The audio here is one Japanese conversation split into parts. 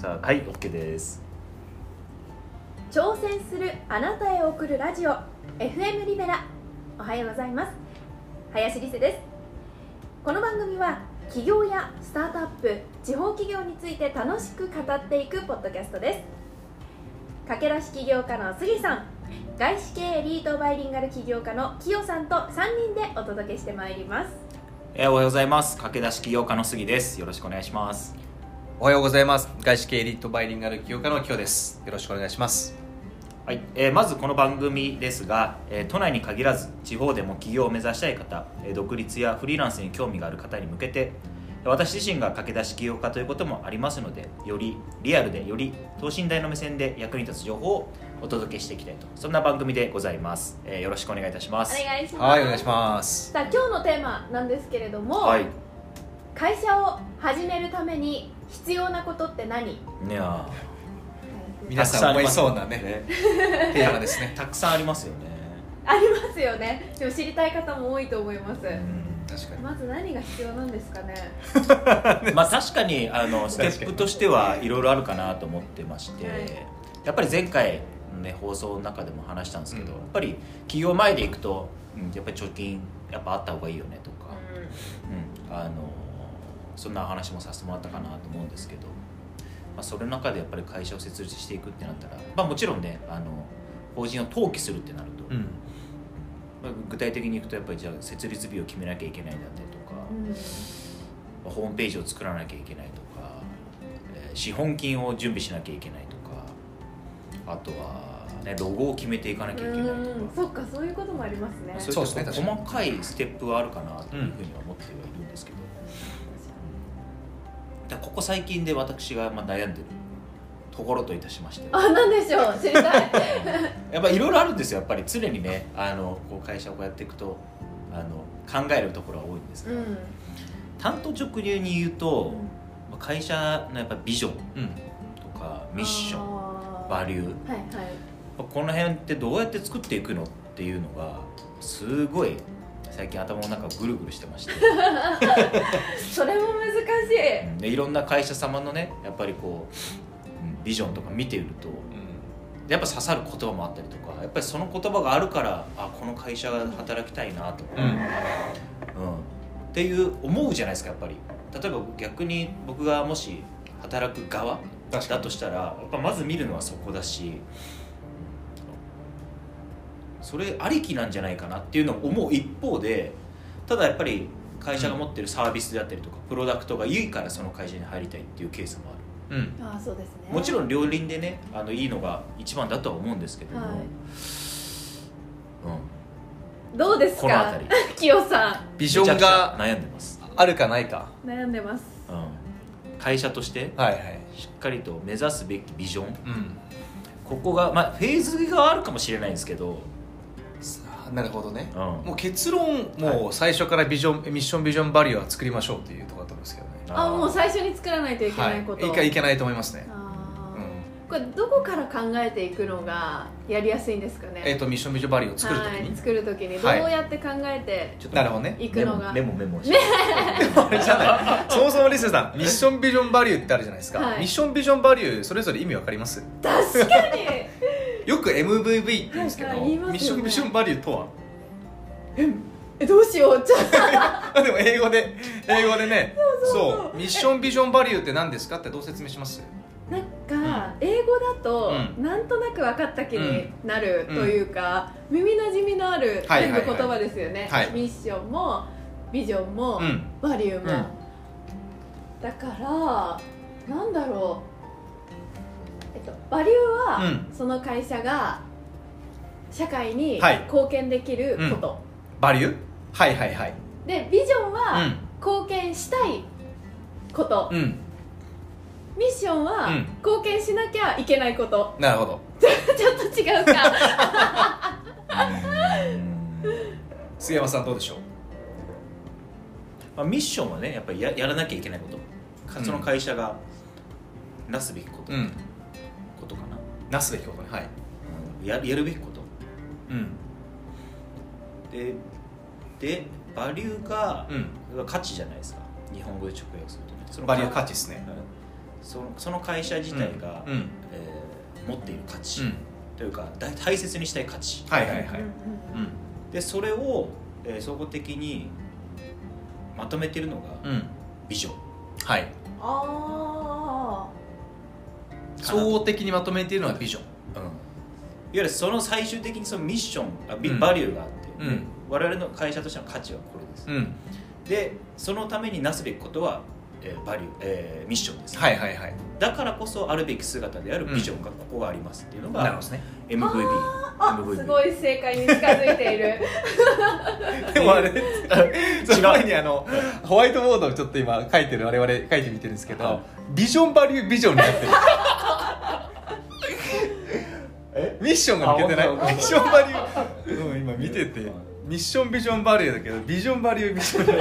さあはい OK です。挑戦するあなたへ送るラジオ。FM リベラ。おはようございます。林理瀬です。この番組は企業やスタートアップ地方企業について楽しく語っていくポッドキャストです。駆け出し起業家の杉さん。外資系エリートバイリンガル起業家のキヨさんと3人でお届けしてまいります。えーおはようございます。駆け出し起業家の杉です。よろしくお願いしますおはようございます。外資系エリートバイリンガル起業家のキヨです。よろしくお願いします。はい、えーまずこの番組ですが、えー都内に限らず地方でも起業を目指したい方、えー独立やフリーランスに興味がある方に向けて私自身が駆け出し起業家ということもありますのでよりリアルでより等身大の目線で役に立つ情報をお届けしていきたいとそんな番組でございます、えーよろしくお願いいたします。お願いします。はいお願いします。さあ今日のテーマなんですけれども、はい。会社を始めるために必要なことって何？ねあ皆さん思いそうなね。ね。テーマですね。たくさんありますよね。ありますよね。でも知りたい方も多いと思います、うん。確かに。まず何が必要なんですかね？まあ確かにあのステップとしてはいろいろあるかなと思ってまして、はい。やっぱり前回のね放送の中でも話したんですけど、うん。やっぱり企業前で行くと、うんやっぱり貯金やっぱあった方がいいよねとか、うん。あのそんな話もさせてもらったかなと思うんですけど、まあ、それの中でやっぱり会社を設立していくってなったら、まあ、もちろんねあの法人を登記するってなると、うん。まあ、具体的にいくとやっぱりじゃあ設立日を決めなきゃいけないんだったりとか。うん。ホームページを作らなきゃいけないとか、えー資本金を準備しなきゃいけないとかあとは、ね、ロゴを決めていかなきゃいけないとうん。かそっかそういうこともありますね。そうですね細かいステップはあるかなというふうには思ってはいるんですけど、ここ最近で私がまあ悩んでるところといたしまして。あなんでしょう？知りたい。やっぱいろいろあるんですよ。やっぱり常にねあのこう会社をこうやっていくとあの考えるところが多いんですが、うん。単刀直入に言うと、まあ会社のやっぱビジョンうんとかミッションバリュー。はいはい。この辺ってどうやって作っていくのっていうのがすごい最近頭の中ぐるぐるしてまして。それも難しい。うん。でいろんな会社様のねやっぱりこううんビジョンとか見ているとやっぱ刺さる言葉もあったりとかやっぱりその言葉があるからあこの会社が働きたいなとか、うん。うん。っていう思うじゃないですかやっぱり。例えば逆に僕がもし働く側だとしたらやっぱまず見るのはそこだしそれありきなんじゃないかなっていうのを思う一方でただやっぱり会社が持ってるサービスであったりとか、プロダクトがいいからその会社に入りたいっていうケースもある。うん。あーそうですね。もちろん両輪でねあのいいのが一番だとは思うんですけども、はい。うん、どうですか？この辺り。キヨさビジョンが悩んでます、あるかないか？ん悩んでます。うん、会社としてはいはい。しっかりと目指すべきビジョン。うん。ここがまあフェーズがあるかもしれないんですけど、なるほどね。うん、もう結論もう最初からビジョンミッションビジョンバリューは作りましょうっていうところだと思うんですけどね。あもう最初に作らないといけないこと、はい。いかいけないと思いますねこれどこから考えていくのがやりやすいんですかね？えっとミッションビジョンバリューを作るときはい、に作る時に。どうはいやって考えてちょっとなるほどね。いくのが、メモメモして、あれじゃない。そもそもリスさんミッションビジョンバリューってあるじゃないですか、はい。ミッションビジョンバリューそれぞれ意味わかります？確かによく MVV って言うんですけど、はいはいねミッションビジョンバリューとは？えどうしよう。ちょっ あでも英語で英語でね。そうミッションビジョンバリューって何ですかってどう説明します？となんか、英語だと、うん。なんとなく分かった気になるというか、耳なじみのあるはいはいはい。全部言葉ですよね、はい。ミッションもビジョンも、うん。バリューも、うん。だからなんだろう、えっと、バリューは、うん。その会社が社会にはい。貢献できること、バリュー？はいはいはい。でビジョンは、うん。貢献したいこと、うん。ミッションは、うん。貢献しなきゃいけないこと。なるほど。ちょっと違うか。杉山さんどうでしょう？まあ、ミッションはねやっぱりややらなきゃいけないこと。かその会社がなすべきこと,、うんな、なすべきことね。はい。うんややるべきこと。うん。ででバリューが、うん。価値じゃないですか。日本語で直訳するとね。そのバリュー価値ですね。うんそのその会社自体が、うん。うん。えー持っている価値、うん。というか大大切にしたい価値、はいはいはい。でそれを、えー総合的にまとめているのがうん。ビジョン、はい。あ総合的にまとめているのはビジョン。うん、いわゆるその最終的にそのミッションあビうん。バリューがあって、うん。我々の会社としての価値はこれです、うん。でそのためになすべきことは、えーバリュー、えーミッションです、はいはいはい。だからこそあるべき姿であるビジョンがここがありますっていうのがなるほどね。MVB MVB すごい正解に近づいている。でもあれ その前にあのホワイトボードをちょっと今書いてる我々書いてみてるんですけど、はい。ビジョンバリュービジョンになってる。ミッションが抜けてない？ミッションバリュー、うん、今見ててミッションビジョンバリューだけどビジョンバリュービジョン。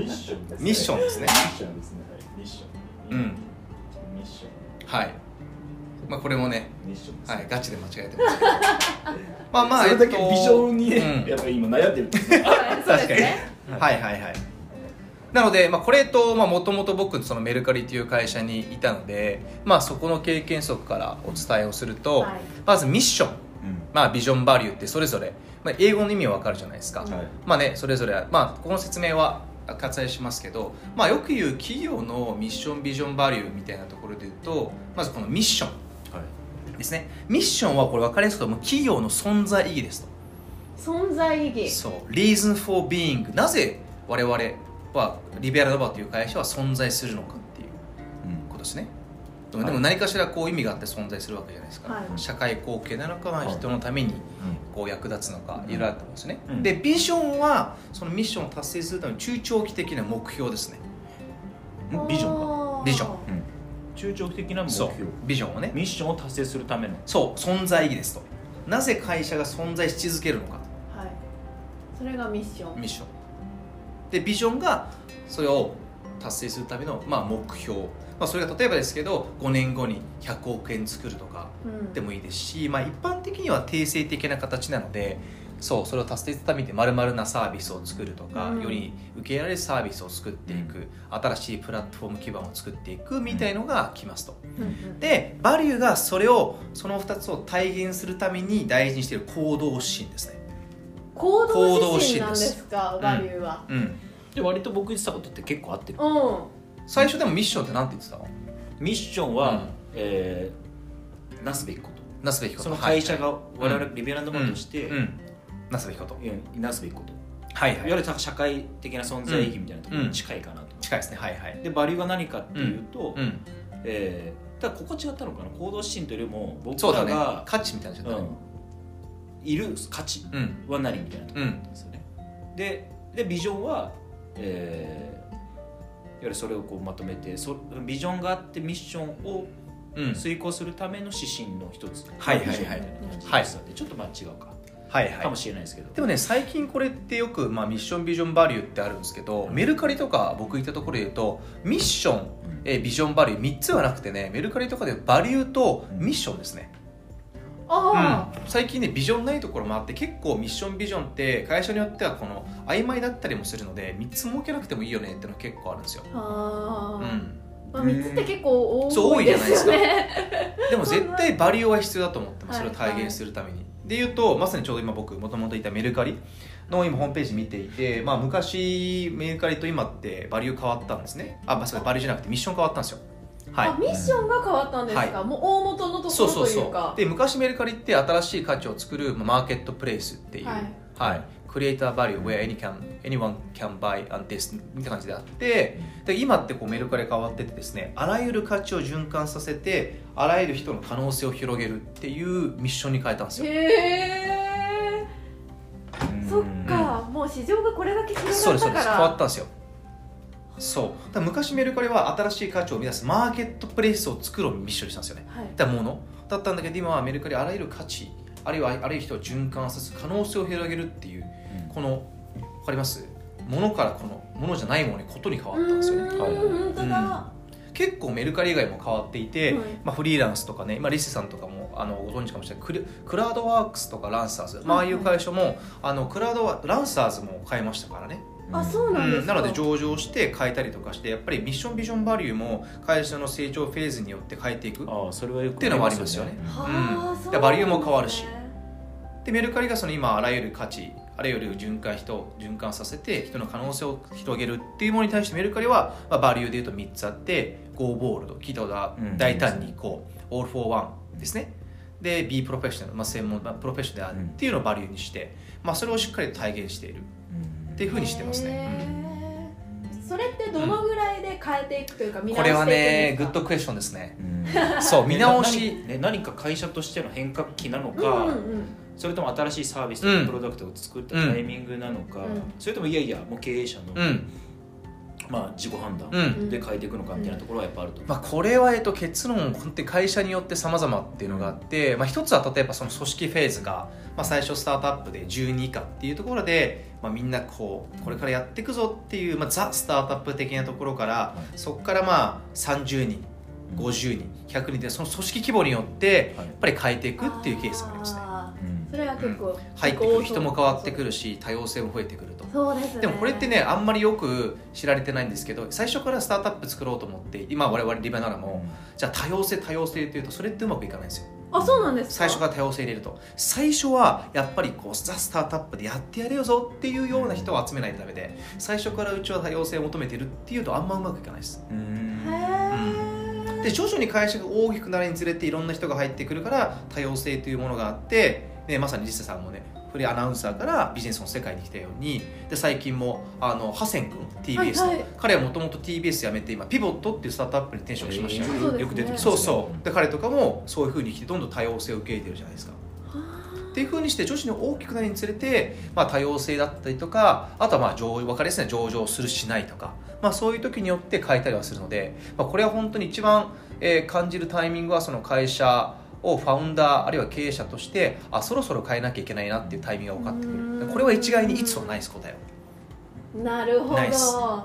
ミッションですミッションですね。ミッションですね。はい。ミッションうん。ミッション。はい。まあこれもねミッションですはいガチで間違えてます。けどまあ まあそれだけえっとビジョンにね、うん。やっぱり今悩んでるそうですね。はいはいはい。なので、まあ、これともともと僕そのメルカリという会社にいたので、まあ、そこの経験則からお伝えをすると、はい。まずミッション、うんまあ、ビジョンバリューってそれぞれ、まあ、英語の意味は分かるじゃないですか、うんはい。まあねそれぞれ、まあ、この説明は割愛しますけど、まあ、よく言う企業のミッションビジョンバリューみたいなところで言うとまずこのミッションはい。ですね。ミッションはこれ分かりやすくもう企業の存在意義ですと。存在意義。そう。reason for being なぜ我々はリベラルノバという会社は存在するのかっていうことですねでもはいでも何かしらこう意味があって存在するわけじゃないですか、はい。社会貢献なのか、人のためにこう役立つのかうん。いろいろあると思うんですね、うん。でビジョンはそのミッションを達成するための中長期的な目標ですね。うん。ビジョンがあー。ビジョン。中長期的な目標。ビジョンをね。ミッションを達成するための。そう。存在意義ですと。なぜ会社が存在し続けるのかはい。それがミッション。ミッション。でビジョンがそれを達成するための、まあ、目標、まあ、それが例えばですけど5年後に100億円作るとかうん。でもいいですし、まあ、一般的には定性的な形なのでそうそれを達成するためにまるなサービスを作るとか、うん。より受け入れられるサービスを作っていく、新しいプラットフォーム基盤を作っていくみたいのがきますと。うんうん。でバリューがそれをその2つを体現するために大事にしている行動心ですね。行動指針なんですす。かバリューは。うん、で割と僕言ってたことって結構合ってる。うん。最初でもミッションって何て言ってたの？ミッションは、うん。えーなすべきこと。なすべきこと。その会社がはい我々リベラルマンとして、うん。うん。なすべきこと。うんなすべきこと。はいい。わゆる社会的な存在意義みたいなところに近いかなと、近いですね。はいはい。でバリューが何かっていうと、うん。えーただここ違ったのかな？行動指針というよりも僕そうだね。らが、価値みたいなのじゃないうん。いる価値うん。は何みたいなところですよね、ででビジョンは、えーいわゆるそれをこうまとめてそビジョンがあってミッションをうん。遂行するための指針の一つ、はいはいはいビジョンみたいな感じでちょっとまあ違うか、はいはい。かもしれないですけど。でもね最近これってよく、まあ、ミッションビジョンバリューってあるんですけど、メルカリとか僕行ったところで言うとミッション、えービジョンバリュー3つはなくてねメルカリとかでバリューとミッションですね、あうん。最近ねビジョンないところもあって結構ミッションビジョンって会社によってはこの曖昧だったりもするので3つ設けなくてもいいよねっていうのが結構あるんですよ、あうん、まあ、3つって結構そう多多いでいじゃないですすか。ね でも絶対バリューは必要だと思ってますそれをはい。体現するために、で言うとまさにちょうど今僕もともといたメルカリの今ホームページ見ていて、まあ、昔メルカリと今ってバリュー変わったんですね。あ、まあ、バリューじゃなくてミッション変わったんですよはい。あミッションが変わったんですか、はもう大元のところそうそうそうという。かで昔メルカリって新しい価値を作るまあマーケットプレイスっていう、はい。はい、クリエイターバリュー where any can, anyone can buy and this みたいな感じであってで今ってこうメルカリ変わっててですねあらゆる価値を循環させてあらゆる人の可能性を広げるっていうミッションに変えたんですよ。へえそっか。もう市場がこれだけ広そうですそうです。がったから変わったんですよそう。だ昔メルカリは新しい価値を生み出すマーケットプレイスを作るをミッションにしたんですよね。はい。だもの。だったんだけど今はメルカリあらゆる価値あるいはあらゆる人を循環させ可能性を広げるっていうこの分かります？ものからこのものじゃないものにことに変わったんですよね。はい本当だ、結構メルカリ以外も変わっていて、はい。まあ、フリーランスとかね今リセさんとかもあのご存知かもしれない。クルクラウドワークスとかランサーズ、まあああいう会社もあのクラウドワランサーズも変えましたからねあそうなんですか、なので上場して変えたりとかしてやっぱりミッションビジョンバリューも会社の成長フェーズによって変えていくああそれはよくっていうのもありますよね。はあうん。ね。でバリューも変わるし。でメルカリがその今あらゆる価値あらゆる循環人循環させて人の可能性を広げるっていうものに対してメルカリは、まあ、バリューでいうと3つあって Go Bold 聞いたことがうん。大胆にこう、All for One ですね。で Be Professional、まあ、専門、まあ、プロフェッショナルであるっていうのをバリューにして、まあ、それをしっかりと体現している。うんっていうふうにしてますね、それってどのぐらいで変えていくというか見これは直していくんねですか？グッドクエスチョンですね。うん。そう見直し。ね何ね何か会社としての変革期なのか、うんうんうん。それとも新しいサービスとうん。かプロダクトを作ったタイミングなのか、うん。それともいやいやもう経営者の、うんまあ、自己判断うん。で変えていくのかみたいなところはやっぱあると思う、まあ、これはえっと結論本当に会社によって様々っていうのがあって、まあ、一つは例えばその組織フェーズが、まあ、最初スタートアップで12以下っていうところで、まあ、みんなこうこれからやっていくぞっていう、まあ、ザ・スタートアップ的なところからそこからまあ30人50人100人でその組織規模によってはい。やっぱり変えていくっていうケースがありますね。それは結構、入ってくる人も変わってくるし多様性も増えてくるとそうですね。でもこれってねあんまりよく知られてないんですけど最初からスタートアップ作ろうと思って今我々リベナラもじゃあ多様性多様性っていうとそれってうまくいかないんですよ。あそうなんですか？最初から多様性入れると。最初はやっぱりこうザ・スタートアップでやってやれよぞっていうような人を集めないとダメで最初からうちは多様性を求めてるっていうとあんまうまくいかないです。うん。へえで徐々に会社が大きくなるにつれていろんな人が入ってくるから多様性というものがあって、ね、まさにリセさんもねフリーアナウンサーからビジネスの世界に来たようにで最近もあのハセン君 TBS の、はい。はい彼はもともと TBS 辞めて今ピボットっていうスタートアップに転職しました。よ、ね。よく出てきますそうそう。で彼とかもそういうふうに来てどんどん多様性を受け入れてるじゃないですか。っていうふうにして女子に大きくなるにつれて、まあ、多様性だったりとかあとはまあ上分かりやすい上場するしないとか、まあ、そういう時によって変えたりはするので、まあ、これは本当に一番、えー感じるタイミングはその会社をファウンダーあるいは経営者としてあそろそろ変えなきゃいけないなっていうタイミングが分かってくうん。るこれは一概にいつはないです答えはなるほど。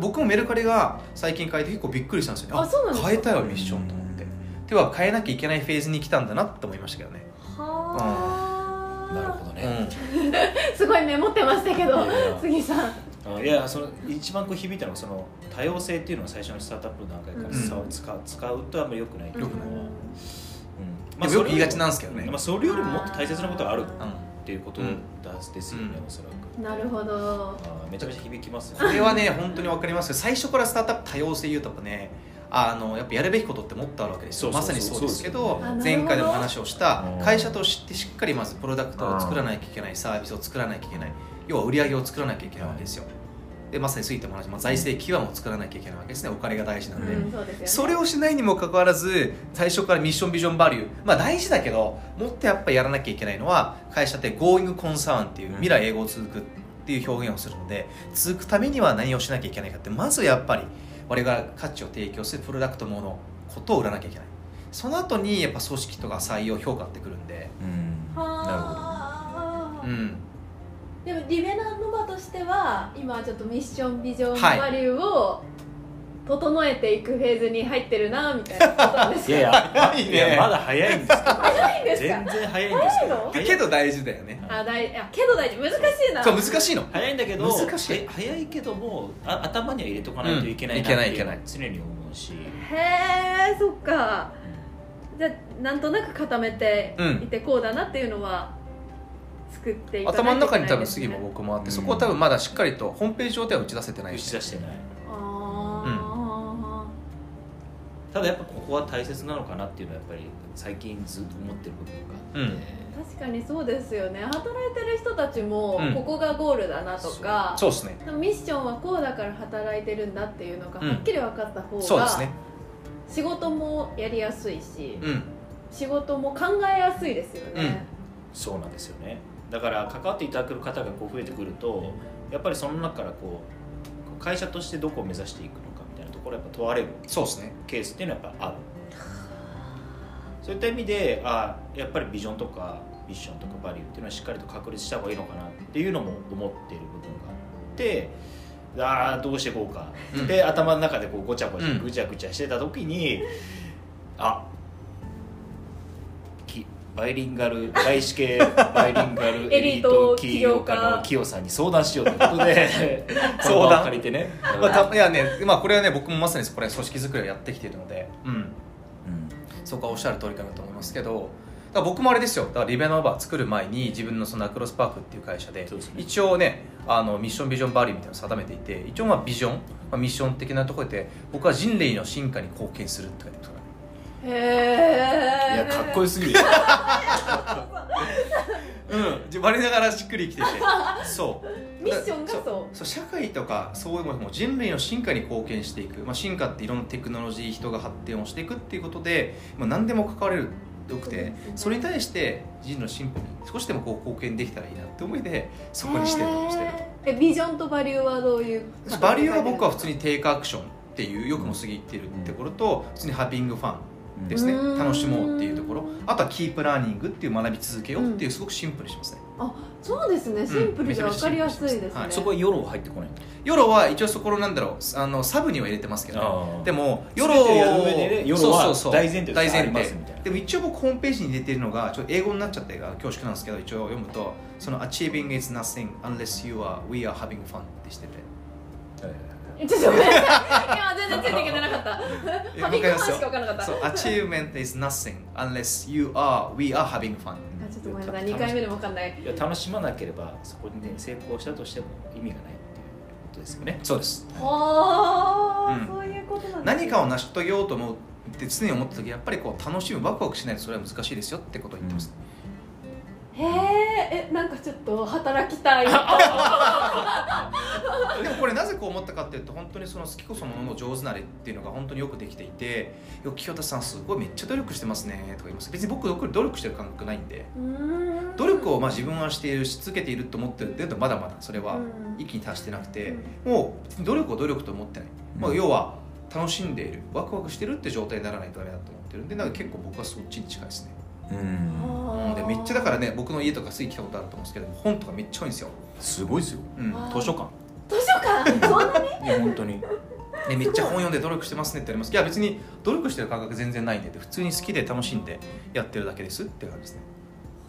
僕もメルカリが最近変えて結構びっくりしたんですよね。あそうなんですか？変えたよミッションと思って。では変えなきゃいけないフェーズに来たんだなって思いましたけどね。はあ。なるほどうね、ん。すごいメモってましたけど杉さん。あいやその一番こう響いたのはその多様性っていうのは最初のスタートアップの段階からうん。使う,、使う使うとあんまり良くない。ってい。うのは、良くないうんでもよく言いがちなんですけどね。まあ、それよりももっと大切なことがあるっうん。ていうことですよね、うん。おそらく。なるほど。あめちゃめちゃ響きますこれはね本当に分かりますけど最初からスタートアップ多様性言うとやっぱねあのやっぱやるべきことってもっとあるわけですよ。まさにそうですけど前回でも話をしたうん会社としてしっかりまずプロダクトを作らなきゃいけないサービスを作らなきゃいけない。要は売り上げを作らなきゃいけないわけですよでまさについても同じ、まあ、財政基盤を作らなきゃいけないわけですね。お金が大事なんで、うんそうでね。それをしないにもかかわらず最初からミッションビジョンバリュー。まあ大事だけどもっとやっぱりやらなきゃいけないのは会社って Going Concern っていう未来英語を続くっていう表現をするので続くためには何をしなきゃいけないかってまずやっぱり我々が価値を提供するプロダクトものことを売らなきゃいけない。その後にやっぱ組織とか採用評価ってくるんで。うん。なるほど。はあ、うんでもリベナノバとしては今ちょっとミッションビジョンはいバリューを整えていくフェーズに入ってるなみたいなことなんですかいやいや早いねいやまだ早いんですけど。早いんですか？全然早いんですけど早いの？けど大事だよねあだいあけど大事難しいなそう難しいの？早いんだけど難しいえ早いけどもあ頭には入れとかないといけないなうんいけないっていけない常に思うし、へえそっかじゃあなんとなく固めていてこうだなっていうの？は作っていかない頭の中に多分ですね次も僕もあって、うん。そこは多分まだしっかりとホームページ上では打ち出せてない。打ち出してないあただやっぱここは大切なのかなっていうのはやっぱり最近ずっと思ってる部分があって、ー確かにそうですよね。働いてる人たちもうんここがゴールだなとか、そうですね。ミッションはこうだから働いてるんだっていうのがうん。はっきり分かった方が、そうですね仕事もやりやすいし、うん仕事も考えやすいですよね、そうなんですよねだから関わっていただける方がこう増えてくるとやっぱりその中からこう会社としてどこを目指していくのかみたいなところをやっぱ問われるそうですね。ケースっていうのはやっぱある。そういった意味であやっぱりビジョンとかミッションとかバリューっていうのはしっかりと確立した方がいいのかなっていうのも思っている部分があってああどうしていこうか、うん。で頭の中でこうごちゃごちゃうん。ぐちゃぐちゃしてた時に、あきバイリンガル外資系バイリンガル エリート起業家のキヨさんに相談しようということで 相談？借りてね、まあ、たいやね、まあ、これはね僕もまさにこれ組織作りをやってきているので、うん、うん。そこはおっしゃる通りかなと思いますけどだ僕もあれですよ。だからリベノーバー作る前に自分のそのアクロスパークっていう会社でね。一応ねあのミッションビジョンバリューみたいなのを定めていて一応まあビジョン、まあ、ミッション的なところで僕は人類の進化に貢献するって書いてますへえいやかっこよすぎる うん。我ながらしっくりきてて。そう。ミッションがそう。そう。社会とかそういうものも人類の進化に貢献していく、まあ、進化っていろんなテクノロジー人が発展をしていくっていうことで、まあ、何でも関われるよくてそれに対して人類の進歩に少しでもこう貢献できたらいいなって思いでそこにしてるしてるえビジョンとバリューはどういうとバリューは僕は普通にテイクアクションっていうよくも過ぎてるってところと普通にハビングファンですね。うん。楽しもうっていうところ。あとはキープラーニングっていう学び続けようっていうすごくシンプルにしますね。あそうですね。シンプルで分かりやすいですね、はい。そこはヨロ入ってこない夜は一応そこのなんだろうあのサブには入れてますけどでも夜をやる上でね夜はそうそうそう。大前提大前提。ますみたいな。でも一応僕ホームページに出てるのがちょっと英語になっちゃって恐縮なんですけど一応読むとその Achieving is nothing unless you are we are having fun ってしてて。えちょっとごめんなさい。今全わかりますよそう Achievement is nothing unless you are we are having fun. あちょっとごめんなさい。2回目でも分かんない。いや楽しまなければそこにね成功したとしても意味がないっていうことですよね。そうです。はあ、うん。そういうことなんですね。何かを成し遂げようと思うって常に思った時やっぱりこう楽しむワクワクしないとそれは難しいですよってことを言ってます、へええなんかちょっと働きたい。でもこれなぜこう思ったかっていうと本当にその好きこそものの上手なれっていうのが本当によくできていて「よ清田さんすごいめっちゃ努力してますね」とか言います。別に僕努力してる感覚ないんで。努力をまあ自分はしているし続けていると思ってるっていうとまだまだそれはうん。域に達してなくて、もう別に努力を努力と思ってない、まあ、うん要は楽しんでいるワクワクしてるって状態にならないとダメだと思ってるんでなんか結構僕はそっちに近いですねうん。うん。でめっちゃだからね僕の家とかすぐ来たことあると思うんですけど本とかめっちゃ多いんですよ、すごいですよ。うん。あ図書館。図書館？そんなに？いや本当に。でめっちゃ本読んで努力してますねって言われます。いや別に努力してる感覚全然ないんで普通に好きで楽しんでやってるだけですって感じですね。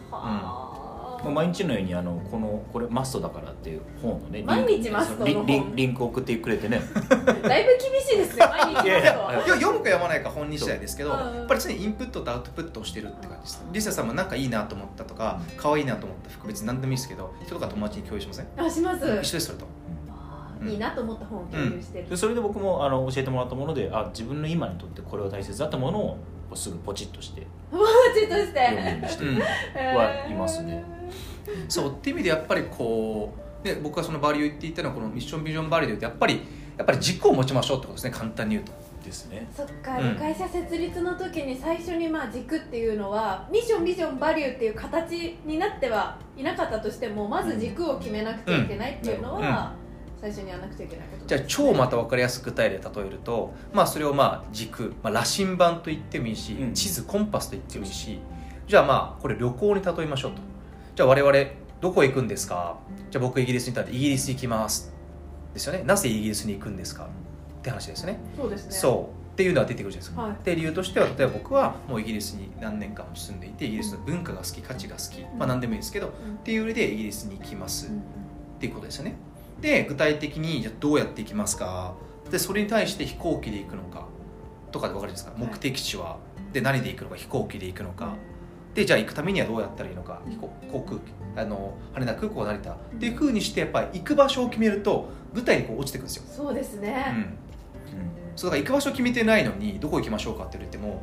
はまあ毎日のようにあのこのこれマストだからっていう本のねリンク毎日マストの本。リンリンク送ってくれてね。あ だいぶ厳しいですね 毎日いやいや読むか読まないか本人次第ですけどやっぱり常にインプットとアウトプットをしてるって感じです。リサさんもなんかいいなと思ったとか可愛いなと思った服別に何でもいいですけど人とか友達に共有しません？あします。一緒ですそれといいなと思った本を共有して。る、でそれで僕もあの教えてもらったものであ自分の今にとってこれは大切だったものをこうすぐポチッとして。マジとして。読むようにしてうん。はいますね。そうっていう意味でやっぱりこうで僕がそのバリュー言っていたのはこのミッションビジョンバリューで言うとやっぱりやっぱり軸を持ちましょうってことですね簡単に言うと。ですね。そっか、うん。会社設立の時に最初にまあ軸っていうのはミッションビジョンバリューっていう形になってはいなかったとしてもまず軸を決めなくちゃいけないっていうのは、最初にやらなくちゃいけないこと。じゃあ超また分かりやすく具体例で例えると、まあ、それをまあ軸、まあ、羅針盤と言ってもいいし、うん。地図コンパスと言ってもいいしじゃあまあこれ旅行に例えましょうと。じゃあ我々どこへ行くんですか？じゃあ僕イギリスにいたらイギリス行きます。ですよね。なぜイギリスに行くんですか？って話ですよね。そうですね。そう。っていうのは出てくるじゃないですか、はい。で理由としては例えば僕はもうイギリスに何年間も住んでいてイギリスの文化が好き価値が好き、まあ何でもいいですけどっていう理由でイギリスに行きます、うん。っていうことですよねで具体的にじゃあどうやって行きますか？でそれに対して飛行機で行くのか？とかで分かるじゃないですか、はい。目的地は？で何で行くのか？飛行機で行くのか、でじゃあ行くためにはどうやったらいいのか？飛行航空機あの羽田空港成田。っていうふうにしてやっぱり行く場所を決めると具体にこう落ちてくるんですよ、そうですうね、ん、そうだから行く場所決めてないのにどこ行きましょうかって言っても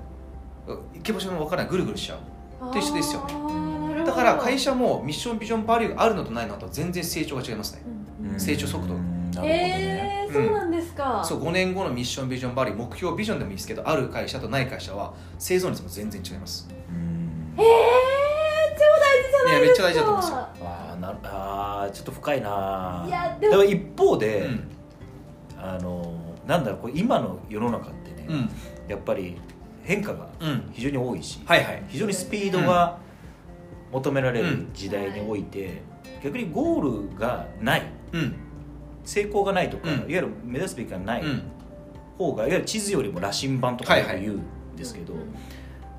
行く場所も分からないぐるぐるしちゃう。と一緒ですよね。だから会社もミッションビジョンバリューがあるのとないのとは全然成長が違いますね。うんうん成長速度。えー、そうなんですか、そう5年後のミッションビジョンバリュー目標ビジョンでもいいですけどある会社とない会社は生存率も全然違います。うんえー、超大事じゃないですか。いやめっちゃ大事だと思うんです。よあーなるあーちょっと深いないやでもでも一方で、うん。あのなんだろうこれ今の世の中ってね、うん。やっぱり変化がうん。非常に多いし、はいはい。非常にスピードが求められる時代において、逆にゴールがないうん成功がないとか、うん。いわゆる目指すべきがないうん。方がいわゆる地図よりも羅針盤とかよく言うんですけど、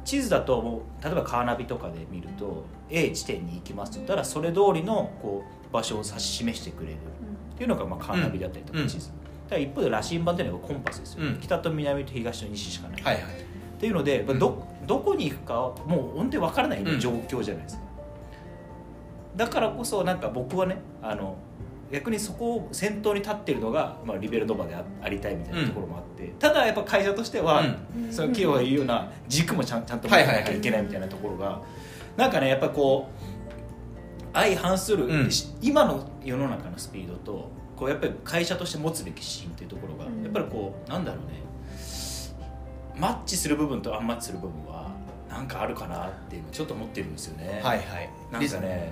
地図だともう例えばカーナビとかで見ると A 地点に行きますと言ったらそれ通りのこう場所を指し示してくれる。っていうのがまあカーナビだったりとかうん。地図、ただ一方で羅針盤っていうのがコンパスですよ、うん。北と南と東と西しかない、はいはい。っていうので、まあどどこに行くかはもう本当に分からないうん。状況じゃないですか、だからこそなんか僕はねあの逆にそこを先頭に立ってるのが、まあ、リベルノバであありたいみたいなところもあって、ただやっぱ会社としては、うん。その企業が言うような軸もちゃんちゃんと持はいはいはいってなきゃいけないみたいなところが、なんかねやっぱこう相反する、うん。し今の世の中のスピードとこうやっぱり会社として持つべき指針っていうところが、うん。やっぱりこうなんだろうね。マッチする部分とアンマッチする部分はなんかあるかなっていうのをちょっと思ってるんですよね。はいはい。なんかね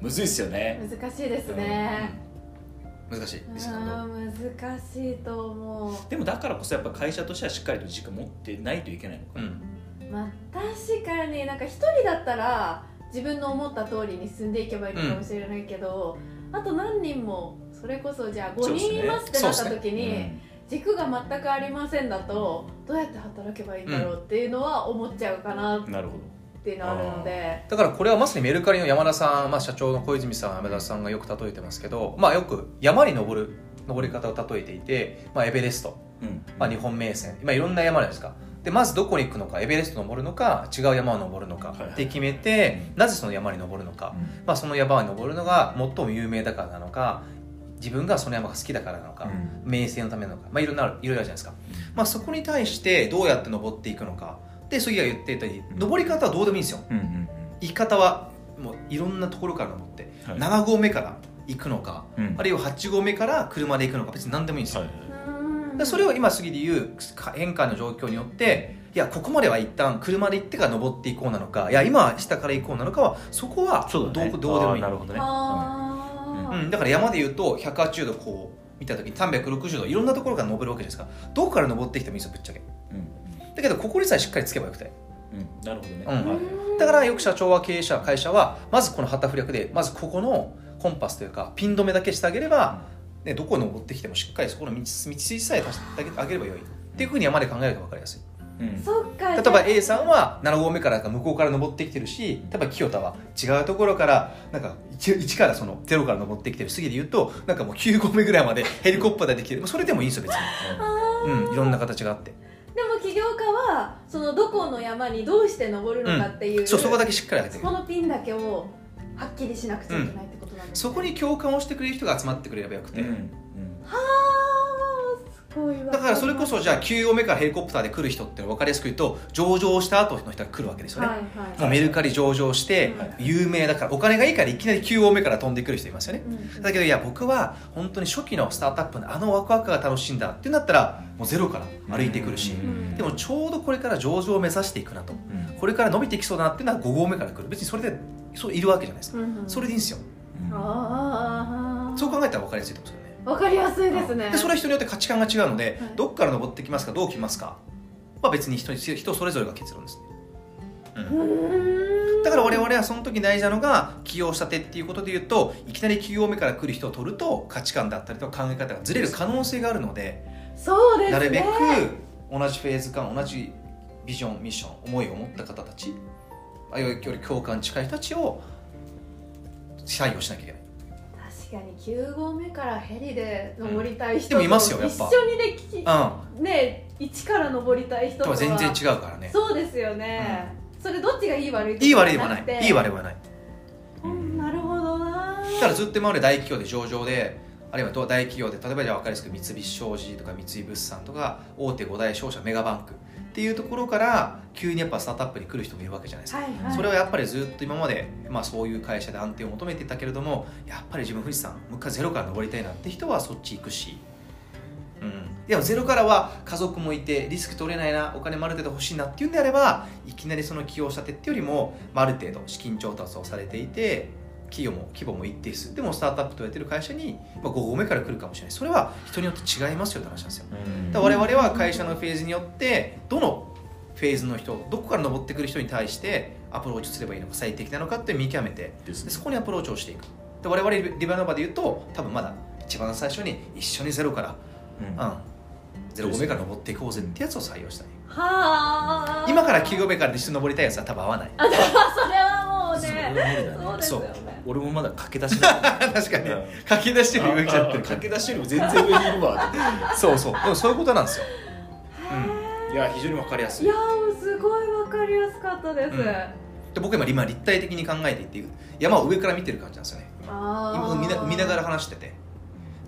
むずいっすよね。難しいですね、難しい。難しいと思う。でもだからこそやっぱ会社としてはしっかりと軸持ってないといけないのか。な。うん。まあ確かになんか一人だったら自分の思った通りに進んでいけばいいのかもしれないけど、あと何人もそれこそじゃあ5人いますってなった時に、軸が全くありませんだとどうやって働けばいいんだろうっていうのは思っちゃうかな。っうんなるほど。ていうのあるので。だからこれはまさにメルカリの山田さん、まあ、社長の小泉さん山田さんがよく例えてますけど、まあ、よく山に登る登り方を例えていて、まあ、エベレスト、うん。まあ、日本名線、まあ、いろんな山じゃないですか。でまずどこに行くのかエベレスト登るのか違う山を登るのかって決めて、なぜその山に登るのか、まあ、その山に登るのが最も有名だからなのか自分がその山が好きだからなのか、うん。名声のためなのか、まあ、いろんなあるいろいろあるじゃないですか、まあ、そこに対してどうやって登っていくのかで杉が言っていたように登り方はどうでもいいんですよ。うんうん行き方はもういろんなところから登って、はい。7合目から行くのか、うん。あるいは8合目から車で行くのか別に何でもいいんですよ、はいそれを今杉で言う変化の状況によっていやここまでは一旦車で行ってから登っていこうなのかいや今は下から行こうなのかはそこはどう,、どうでもいい。なるほどね。うん、だから山で言うと180度こう見た時に360度いろんなところから登るわけですか。らどこから登ってきてもいいんですよぶっちゃけ。うんだけどここにさえしっかりつけばよくて。うんなるほどね。うん。はい。だからよく社長は経営者会社はまずこの旗振略でまずここのコンパスというかピン止めだけしてあげれば、ね、どこに登ってきてもしっかりそこの道道筋さえ出してあげればよい。っていうふうに山で考えると分かりやすい。うん。そっか例えば A さんは7合目から向こうから登ってきてるし例えば清田は違うところからなんか 1, 1からその0から登ってきてる次で言うとなんかもう9合目ぐらいまでヘリコプターでできてる。それでもいいんですよ別に、うん、いろんな形があってでも起業家はそのどこの山にどうして登るのかっていう、そうそこだけしっかりやってるそこのピンだけをはっきりしなくちゃいけないってことなんです、そこに共感をしてくれる人が集まってくれればよくて、うんだからそれこそじゃあ9合目からヘリコプターで来る人って分かりやすく言うと上場した後の人が来るわけですよね、はいはい。メルカリ上場してはい有名だからお金がいいからいきなり9合目から飛んでくる人いますよね。うんだけどいや僕は本当に初期のスタートアップのあのワクワクが楽しいんだってなったらもうゼロから歩いてくるしうんでもちょうどこれから上場を目指していくなと。うん。これから伸びていきそうだなっていうのは5合目から来る。別にそれでそういるわけじゃないですか。それでいいんですよ。そう考えたら分かりやすいと思うんですよねわかりやすいですね。でそれは人によって価値観が違うので、はい。どっから登ってきますかどう来ますかは別に人に人それぞれが結論ですね、うん。だから我々はその時大事なのが起業したてっていうことで言うといきなり企業目から来る人を取ると価値観だったりとか考え方がずれる可能性があるのでそうですね。なるべく同じフェーズ感同じビジョンミッション思いを持った方たちあるいはより共感近い人たちを採用しなきゃいけない確かに9合目からヘリで登りたい人でもいますよやっぱ。一緒にできうん。ね一から登りたい人ととはは全然違うからね。そうですよね、それどっちがいい悪いいい悪いではない。いい悪いではない。うんなるほどな。だからずっと今まで大企業で上場であるいは大企業で例えばじゃあ分かりやすく三菱商事とか三井物産とか大手5大商社メガバンクっていうところから急にやっぱスタートアップに来る人もいるわけじゃないですか、はいはい。それはやっぱりずっと今まで、まあ、そういう会社で安定を求めてたけれどもやっぱり自分富士山もう一回ゼロから登りたいなって人はそっち行くし、うん、でもゼロからは家族もいてリスク取れないなお金もある程度欲しいなっていうんであればいきなりその起業したてってよりも、まあ、ある程度資金調達をされていて企業も規模も一定数でもスタートアップとやってる会社に、まあ、5合目から来るかもしれない。それは人によって違いますよって話なんですよ。うん。だから我々は会社のフェーズによってどのフェーズの人どこから登ってくる人に対してアプローチすればいいのか最適なのかって見極めてでそこにアプローチをしていく。で我々リバノバで言うと多分まだ一番最初に一緒にゼロから、うん。うん、ゼロ合目から登っていこうぜってやつを採用したい。はあ。今から企業部からで一緒に登りたいやつは多分合わない。それね。は無理だね。そう。ね俺もまだ駆け出しだ確かに。うん駆け出してる上来ちゃってる。駆け出しよりも全然上にいるわ。そうそう。でもそういうことなんですよ。いや非常に分かりやすい。いやーもうすごいわかりやすかったです、うん。で僕今今立体的に考えていって山を上から見てる感じなんですよね。あ今見なー見ながら話してて。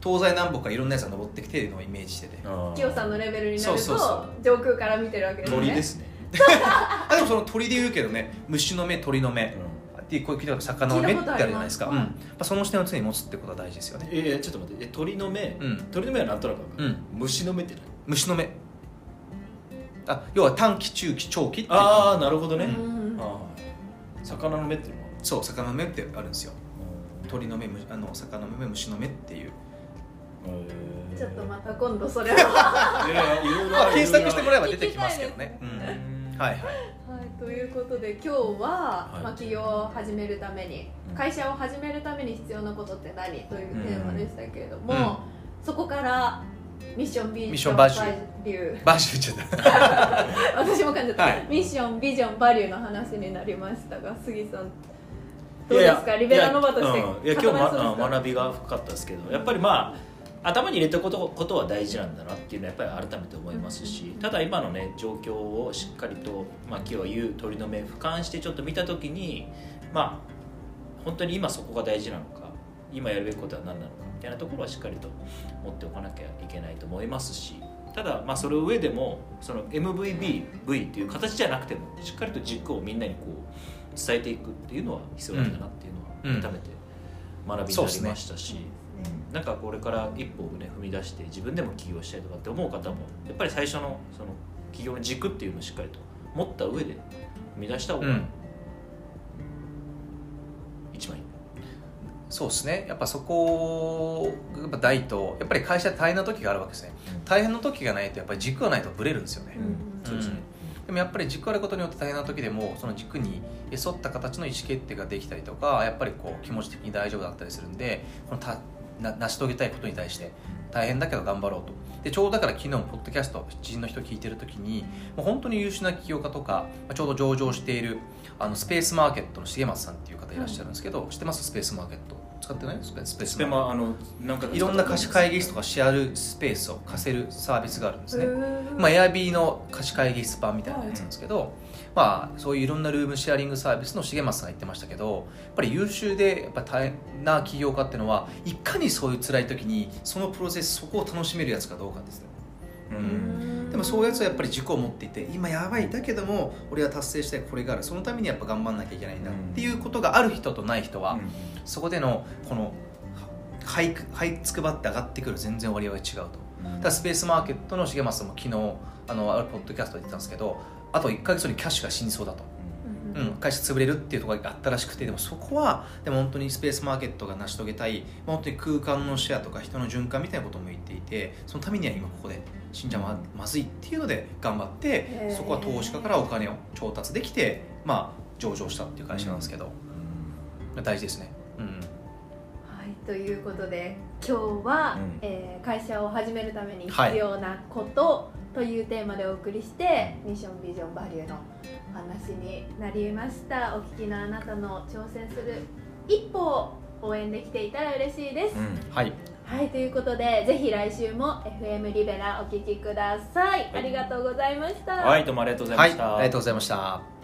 東西南北からいろんなやつが登ってきてるのをイメージしてて。キヨさんのレベルになるとそうそうそう。上空から見てるわけですね。鳥ですね。あでもその鳥で言うけどね虫の目鳥の目っていうこう聞いたこと魚の目ってあるじゃないですか。うん。まあその視点を常に持つってことは大事ですよね。ええちょっと待って。え鳥の目。うん。鳥の目はなんとなくうん。虫の目って何？虫の目。あ要は短期中期長期っていう。ああなるほどね。うん。魚の目っていうのは？そう魚の目ってあるんですよ。鳥の目むあの魚の目虫の目っていう。ちょっとまた今度それはいやいろいろまあ検索してもららえば出てきますけどね。うん。はいはいはい、ということで今日は、はい。まあ、起業を始めるために、うん。会社を始めるために必要なことって何？というテーマでしたけれども、うん。そこからミッションビミッションバリュー。バーシュ言っちゃった。私も感じた、はい。ミッションビジョンバリューの話になりましたが杉さんどうですか？リベラノバとしていや今日、ま学びが深かったですけど。やっぱりまあ頭に入れておくことことは大事なんだなっていうのはやっぱり改めて思いますしただ今のね状況をしっかりと、まあ、今日は言う鳥の目俯瞰してちょっと見た時にまあ本当に今そこが大事なのか今やるべきことは何なのかみたいなところはしっかりと持っておかなきゃいけないと思いますしただまあそれを上でもその MVBV っていう形じゃなくてもしっかりと軸をみんなにこう伝えていくっていうのは必要なんだなっていうのは改めて学びになりましたし、うんなんかこれから一歩をね踏み出して自分でも起業したいとかって思う方もやっぱり最初のその起業の軸っていうのをしっかりと持った上で踏み出した方がうん。一番いい、そうですね。やっぱそこがやっぱ大とやっぱり会社大変な時があるわけですね。大変な時がないとやっぱり軸がないとブレるんですよね、うん。そうですね、でもやっぱり軸があることによって大変な時でもその軸に沿った形の意思決定ができたりとかやっぱりこう気持ち的に大丈夫だったりするんでこの成し遂げたいことに対して大変だけど頑張ろうと。でちょうどだから昨日もポッドキャスト知人の人聞いてる時にもう本当に優秀な起業家とかまあちょうど上場しているあのスペースマーケットの重松さんっていう方いらっしゃるんですけど、知ってます？スペースマーケット使ってない？スペスペースでマーケット。もあのなんかいろんな貸し会議室とかシェアるスペースを貸せるサービスがあるんですね、まあ、や Airb の貸し会議室版みたいなやつなんですけど、まあ、そういういろんなルームシェアリングサービスの重松さんが言ってましたけどやっぱり優秀でやっぱ大変な起業家っていうのはいかにそういう辛い時にそのプロセスそこを楽しめるやつかどうかですねうん。でもそういうやつはやっぱり軸を持っていて今やばいだけども俺は達成したいこれがある。そのためにやっぱ頑張んなきゃいけないんだっていうことがある人とない人は、そこでのこの這いつくばって上がってくる全然割合が違うと。うん。だスペースマーケットの重松さんも昨日あのあるポッドキャストで言ってたんですけどあと1か月後にキャッシュが死にそうだと、うん、会社潰れるっていうところがあったらしくてでもそこはでも本当にスペースマーケットが成し遂げたいまあ本当に空間のシェアとか人の循環みたいなことも言っていてそのためには今ここで死んじゃままずいっていうので頑張ってそこは投資家からお金を調達できてまあ上場したっていう会社なんですけど、大事ですね、うん、はい、ということで今日は、うん。えー会社を始めるためにはい。必要なことというテーマでお送りして、ミッションビジョンバリューのお話になりました。お聞きのあなたの挑戦する一歩を応援できていたら嬉しいです、うん。はい。はいということでぜひ来週も FM リベラお聞きください、い。ありがとうございました、はいどうもありがとうございました、はい、ありがとうございました